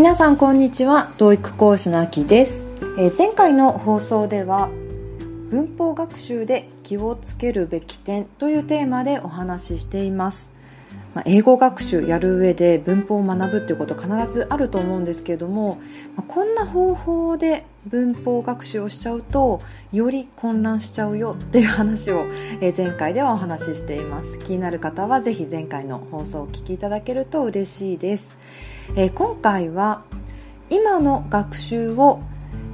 皆さんこんにちは。TOEIC 講師のあきです、えー、前回の放送では文法学習で気をつけるべき点というテーマでお話ししています。まあ、英語学習やる上で文法を学ぶっていうこと必ずあると思うんですけれども、まあ、こんな方法で文法学習をしちゃうとより混乱しちゃうよっていう話を、え前回ではお話ししています。気になる方はぜひ前回の放送をお聞きいただけると嬉しいです、えー、今回は今の学習を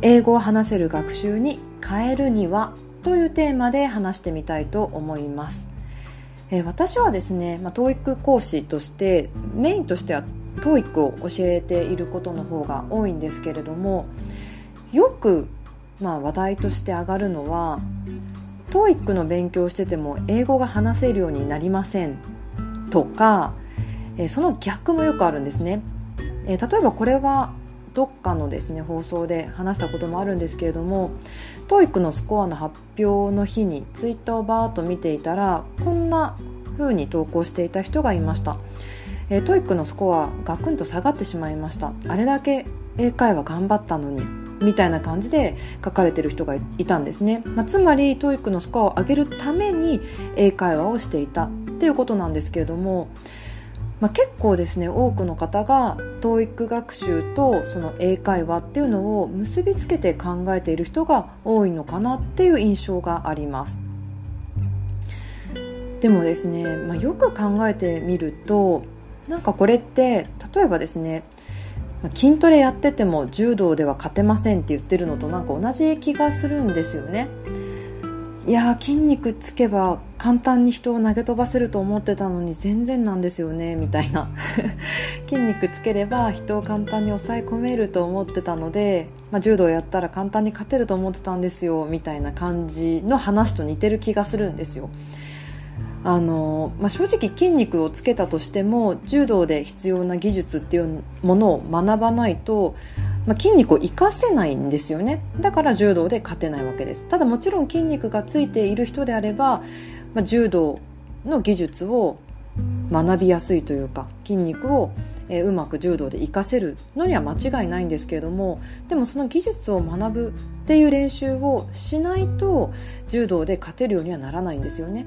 英語を話せる学習に変えるにはというテーマで話してみたいと思います。えー、私はですね、まあ、TOEIC 講師としてメインとしては TOEIC を教えていることの方が多いんですけれどもよく、まあ、話題として上がるのは TOEIC の勉強をしてても英語が話せるようになりませんとか、その逆もよくあるんですね、えー、例えばこれはどっかのですね放送で話したこともあるんですけれども TOEIC のスコアの発表の日にツイッターをバーッと見ていたらこんな風に投稿していた人がいました、えー、TOEIC のスコアガクンと下がってしまいました。あれだけ英会話頑張ったのにみたいな感じで書かれてる人がいたんですね、まあ、つまり TOEIC のスコアを上げるために英会話をしていたっていうことなんですけれどもまあ、結構ですね多くの方が TOEIC 学習とその英会話っていうのを結びつけて考えている人が多いのかなっていう印象があります。でもですね、まあ、よく考えてみるとなんかこれって例えばですね筋トレやってても柔道では勝てませんって言ってるのとなんか同じ気がするんですよね。いや筋肉つけば簡単に人を投げ飛ばせると思ってたのに全然なんですよねみたいな 筋肉つければ人を簡単に抑え込めると思ってたので、まあ、柔道やったら簡単に勝てると思ってたんですよみたいな感じの話と似てる気がするんですよ。あのまあ、正直筋肉をつけたとしても柔道で必要な技術っていうものを学ばないとまあ、筋肉を活かせないんですよねだから柔道で勝てないわけですただもちろん筋肉がついている人であれば、まあ、柔道の技術を学びやすいというか筋肉をえうまく柔道で活かせるのには間違いないんですけれどもでもその技術を学ぶっていう練習をしないと柔道で勝てるようにはならないんですよね。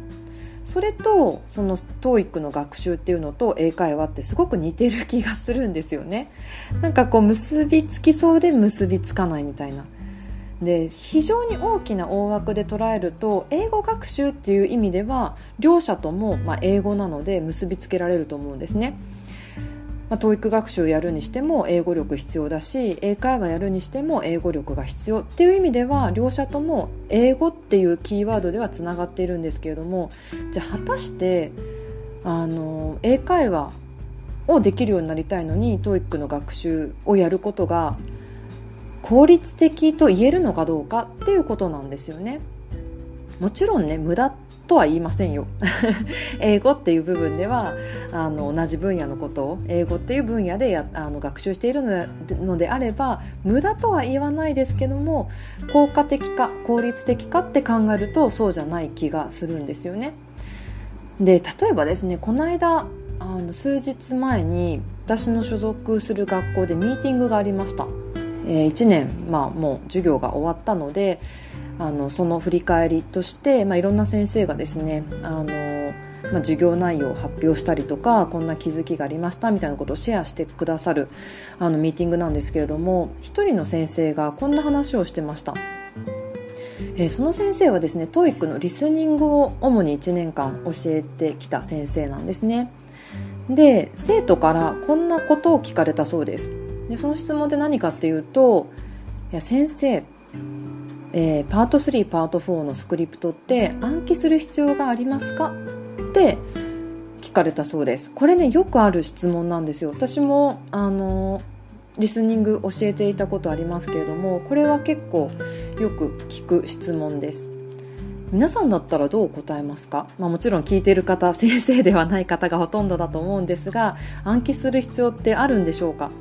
それとその TOEIC の学習っていうのと英会話ってすごく似てる気がするんですよね。なんかこう結びつきそうで結びつかないみたいな。で非常に大きな大枠で捉えると英語学習っていう意味では両者ともま英語なので結びつけられると思うんですね。まあ、教育学習をやるにしても英語力必要だし英会話やるにしても英語力が必要っていう意味では両者とも英語っていうキーワードではつながっているんですけれどもじゃあ果たしてあの英会話をできるようになりたいのに TOEIC の学習をやることが効率的と言えるのかどうかっていうことなんですよね。もちろんね無駄とは言いませんよ 英語っていう部分ではあの同じ分野のことを英語っていう分野でやあの学習しているのであれば無駄とは言わないですけども効果的か効率的かって考えるとそうじゃない気がするんですよね。で例えばですねこの間あの数日前に私の所属する学校でミーティングがありました。え、1年、まあ、もう授業が終わったのであのその振り返りとして、まあ、いろんな先生がですねあの、まあ、授業内容を発表したりとかこんな気づきがありましたみたいなことをシェアしてくださるあのミーティングなんですけれども一人の先生がこんな話をしてました。えー、その先生はですね TOEIC のリスニングを主に1年間教えてきた先生なんですねで生徒からこんなことを聞かれたそうですでその質問って何かっていうと「いや先生えー、パート3パート4のスクリプトって暗記する必要がありますか？って聞かれたそうです。これねよくある質問なんですよ。私もあのリスニング教えていたことありますけれどもこれは結構よく聞く質問です。皆さんだったらどう答えますか、まあ、もちろん聞いている方先生ではない方がほとんどだと思うんですが暗記する必要ってあるんでしょうか？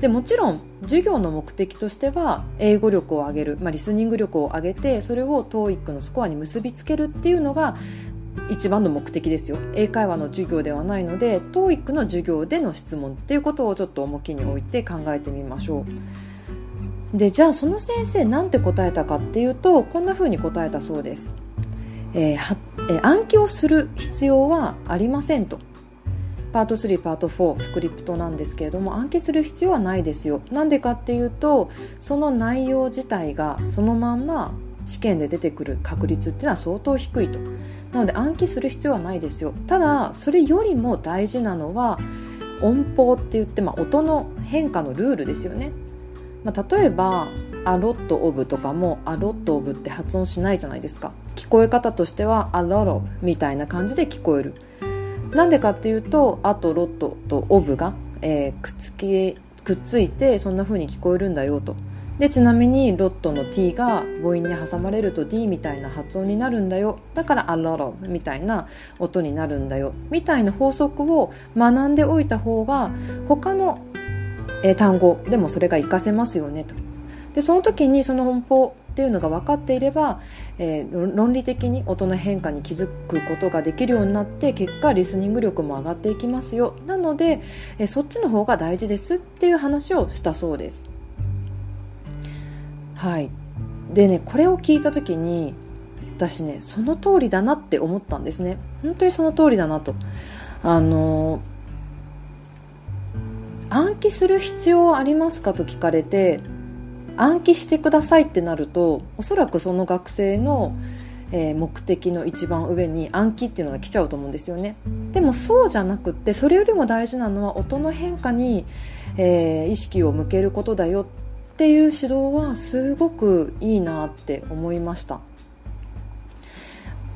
でもちろん授業の目的としては英語力を上げる、まあ、リスニング力を上げてそれを TOEIC のスコアに結びつけるっていうのが一番の目的ですよ。英会話の授業ではないので TOEIC の授業での質問っていうことをちょっと重きに置いて考えてみましょう。でじゃあその先生なんて答えたかっていうとこんな風に答えたそうです、えーはえー、暗記をする必要はありませんと。パート3パート4スクリプトなんですけれども暗記する必要はないですよ。なんでかっていうとその内容自体がそのまんま試験で出てくる確率っていうのは相当低いと。なので暗記する必要はないですよ。ただそれよりも大事なのは音符って言って、まあ、音の変化のルールですよね、まあ、例えば「a lot of」とかも「a lot of」って発音しないじゃないですか。聞こえ方としては「a lot of」みたいな感じで聞こえる。なんでかっていうと「あ」と「ロット」と「オブが」えー、くっつきくっついてそんな風に聞こえるんだよと。でちなみにロットの t が母音に挟まれると d みたいな発音になるんだよ。だからアロロみたいな音になるんだよ。みたいな法則を学んでおいた方が他の、え単語でもそれが活かせますよねと。でその時にその音符っていうのが分かっていれば、えー、論理的に音の変化に気づくことができるようになって結果リスニング力も上がっていきますよ。なので、えー、そっちの方が大事ですっていう話をしたそうです。はい。でねこれを聞いた時に私ねその通りだなって思ったんですね。本当にその通りだなと。あの暗記する必要はありますかと聞かれて暗記してくださいってなるとおそらくその学生の、えー、目的の一番上に暗記っていうのが来ちゃうと思うんですよね。でもそうじゃなくってそれよりも大事なのは音の変化に、えー、意識を向けることだよっていう指導はすごくいいなって思いました。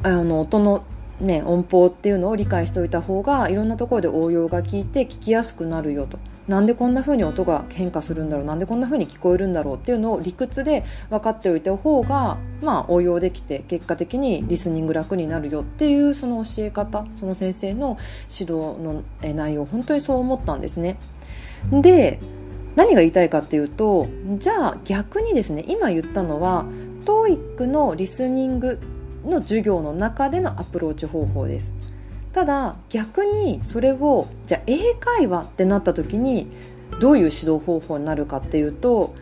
あの音のね、音符っていうのを理解しておいた方がいろんなところで応用が効いて聞きやすくなるよと。なんでこんな風に音が変化するんだろうなんでこんな風に聞こえるんだろうっていうのを理屈で分かっておいた方が、まあ、応用できて結果的にリスニング楽になるよっていうその教え方その先生の指導の内容本当にそう思ったんですね。で何が言いたいかっていうとじゃあ逆にですね今言ったのは TOEIC のリスニングの授業の中でのアプローチ方法ですただ逆にそれをじゃあ英会話ってなった時にどういう指導方法になるかっていうと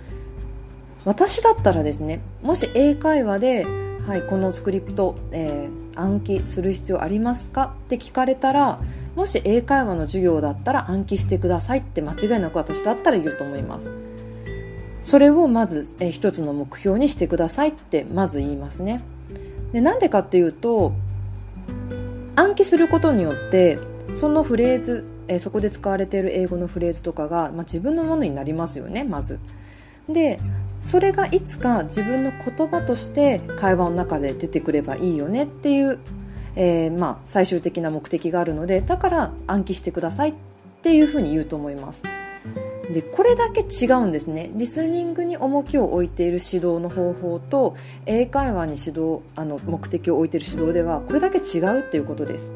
私だったらですねもし英会話で、はい、このスクリプト、えー、暗記する必要ありますかって聞かれたらもし英会話の授業だったら暗記してくださいって間違いなく私だったら言うと思います。それをまず、え一つの目標にしてくださいってまず言いますね。でなんでかっていうと暗記することによってそのフレーズ、えそこで使われている英語のフレーズとかが、まあ、自分のものになりますよねまず。でそれがいつか自分の言葉として会話の中で出てくればいいよねっていうえー、まあ、最終的な目的があるのでだから暗記してくださいっていうふうに言うと思います。でこれだけ違うんですね。リスニングに重きを置いている指導の方法と英会話に指導あの目的を置いている指導ではこれだけ違うっていうことです。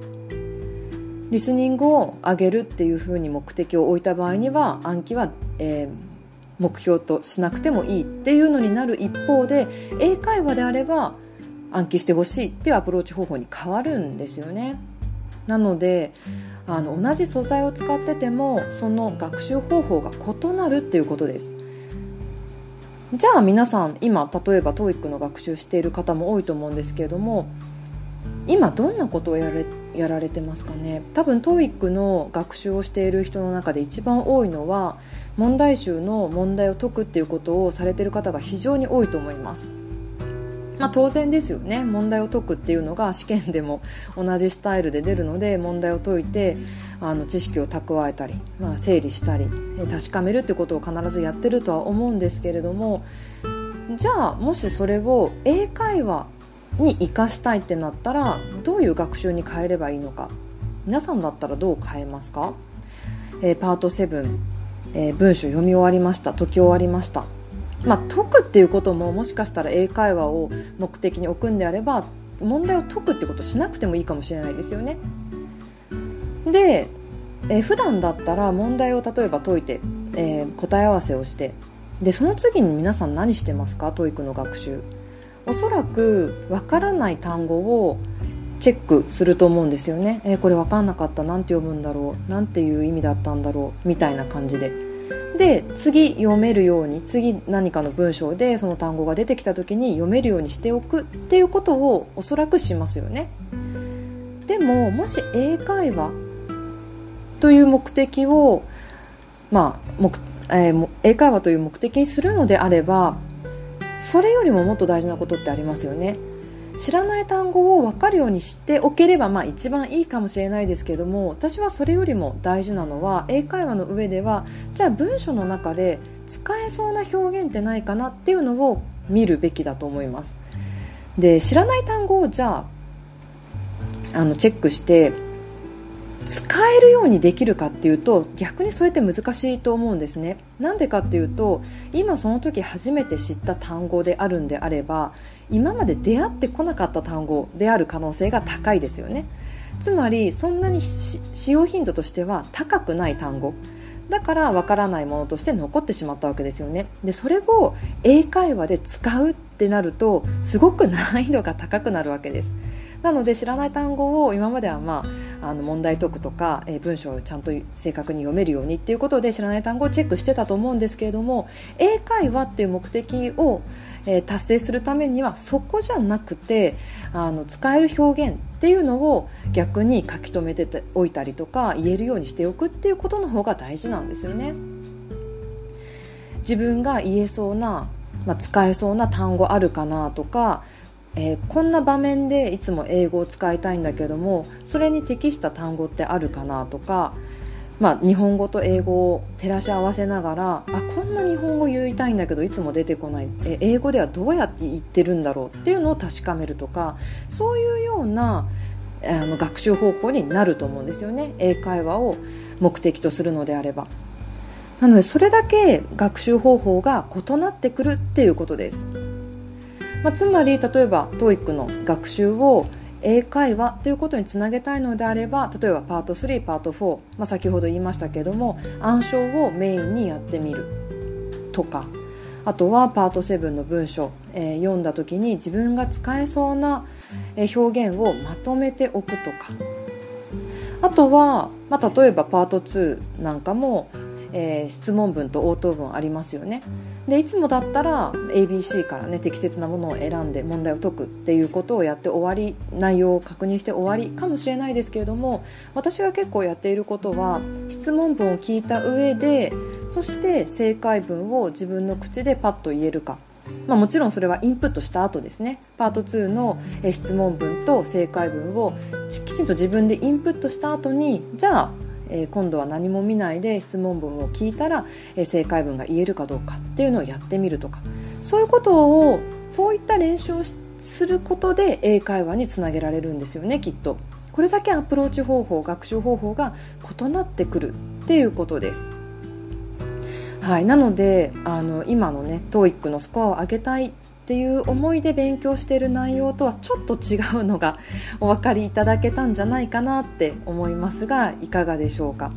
リスニングを上げるっていうふうに目的を置いた場合には暗記は、えー、目標としなくてもいいっていうのになる一方で英会話であれば暗記してほしいっていうアプローチ方法に変わるんですよね。なのであの同じ素材を使っててもその学習方法が異なるっていうことです。じゃあ皆さん今例えば TOEIC の学習している方も多いと思うんですけれども今どんなことをやれやられてますかね？多分 TOEIC の学習をしている人の中で一番多いのは問題集の問題を解くっていうことをされている方が非常に多いと思います。まあ、当然ですよね。問題を解くっていうのが 試験でも同じスタイルで出るので問題を解いてあの知識を蓄えたり、まあ、整理したり確かめるってことを必ずやってるとは思うんですけれどもじゃあもしそれを英会話に生かしたいってなったらどういう学習に変えればいいのか皆さんだったらどう変えますか、えー、パート7、えー、文章読み終わりました解き終わりました。まあ、解くっていうことももしかしたら英会話を目的に置くんであれば問題を解くってことしなくてもいいかもしれないですよね。で、え、普段だったら問題を例えば解いて、えー、答え合わせをしてでその次に皆さん何してますか？TOEIC の学習おそらくわからない単語をチェックすると思うんですよね。えー、これ分かんなかった。なんて読むんだろう。なんていう意味だったんだろう。みたいな感じで。で、次読めるように、次何かの文章でその単語が出てきた時に読めるようにしておくっていうことをおそらくしますよね。でも、もし英会話という目的を、まあ、目えー、英会話という目的にするのであればそれよりももっと大事なことってありますよね知らない単語を分かるようにしておければまあ一番いいかもしれないですけども私はそれよりも大事なのは英会話の上ではじゃあ文章の中で使えそうな表現ってないかなっていうのを見るべきだと思います。で知らない単語をじゃああのチェックして使えるようにできるかっていうと逆にそれって難しいと思うんですね。なんでかっていうと今その時初めて知った単語であるんであれば今まで出会ってこなかった単語である可能性が高いですよね。つまりそんなに使用頻度としては高くない単語。だからわからないものとして残ってしまったわけですよね。でそれを英会話で使うってなるとすごく難易度が高くなるわけです。なので知らない単語を今までは、まあ、あの問題解くとか、えー、文章をちゃんと正確に読めるようにっていうことで知らない単語をチェックしてたと思うんですけれども英会話っていう目的を、えー、達成するためにはそこじゃなくてあの使える表現っていうのを逆に書き留めておいたりとか言えるようにしておくっていうことの方が大事なんですよね。自分が言えそうな、まあ、使えそうな単語あるかなとかえー、こんな場面でいつも英語を使いたいんだけどもそれに適した単語ってあるかなとか、まあ、日本語と英語を照らし合わせながらあこんな日本語言いたいんだけどいつも出てこないえ英語ではどうやって言ってるんだろうっていうのを確かめるとかそういうようなあの学習方法になると思うんですよね英会話を目的とするのであれば。なのでそれだけ学習方法が異なってくるっていうことです。まあ、つまり例えば TOEIC の学習を英会話ということにつなげたいのであれば例えばパート3パート4、まあ、先ほど言いましたけども暗唱をメインにやってみるとかあとはパート7の文章、えー、読んだ時に自分が使えそうな表現をまとめておくとか。あとは、まあ、例えばパート2なんかもえー、質問文と応答文ありますよね。でいつもだったら ABC からね適切なものを選んで問題を解くっていうことをやって終わり内容を確認して終わりかもしれないですけれども私が結構やっていることは質問文を聞いた上でそして正解文を自分の口でパッと言えるか。まあ、もちろんそれはインプットした後ですね。パート2の質問文と正解文をきちんと自分でインプットした後にじゃあえー、今度は何も見ないで質問文を聞いたら、えー、正解文が言えるかどうかっていうのをやってみるとか。そういうことをそういった練習をすることで英会話につなげられるんですよねきっと。これだけアプローチ方法学習方法が異なってくるっていうことです。はい、なのであの今のね TOEIC のスコアを上げたいっていう思いで勉強している内容とはちょっと違うのが お分かりいただけたんじゃないかなって思いますがいかがでしょうか？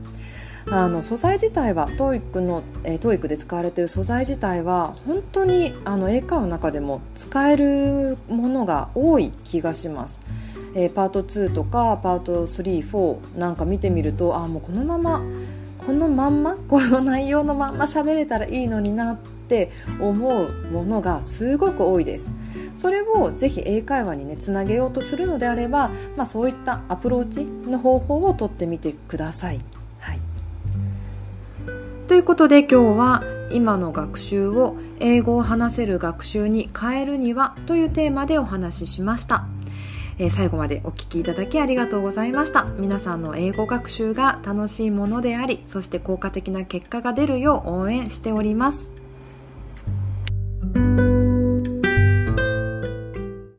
あの素材自体は TOEIC の、えー、TOEIC で使われている素材自体は本当にあの英会話の中でも使えるものが多い気がします、えー、パート2とかパート34なんか見てみるとあもうこのままこのまんまこの内容のまんま喋れたらいいのになって思うものがすごく多いです。それをぜひ英会話にねつなげようとするのであれば、まあ、そういったアプローチの方法をとってみてください、はい、ということで今日は今の学習を英語を話せる学習に変えるにはというテーマでお話ししました。えー、最後までお聴きいただきありがとうございました。皆さんの英語学習が楽しいものでありそして効果的な結果が出るよう応援しております。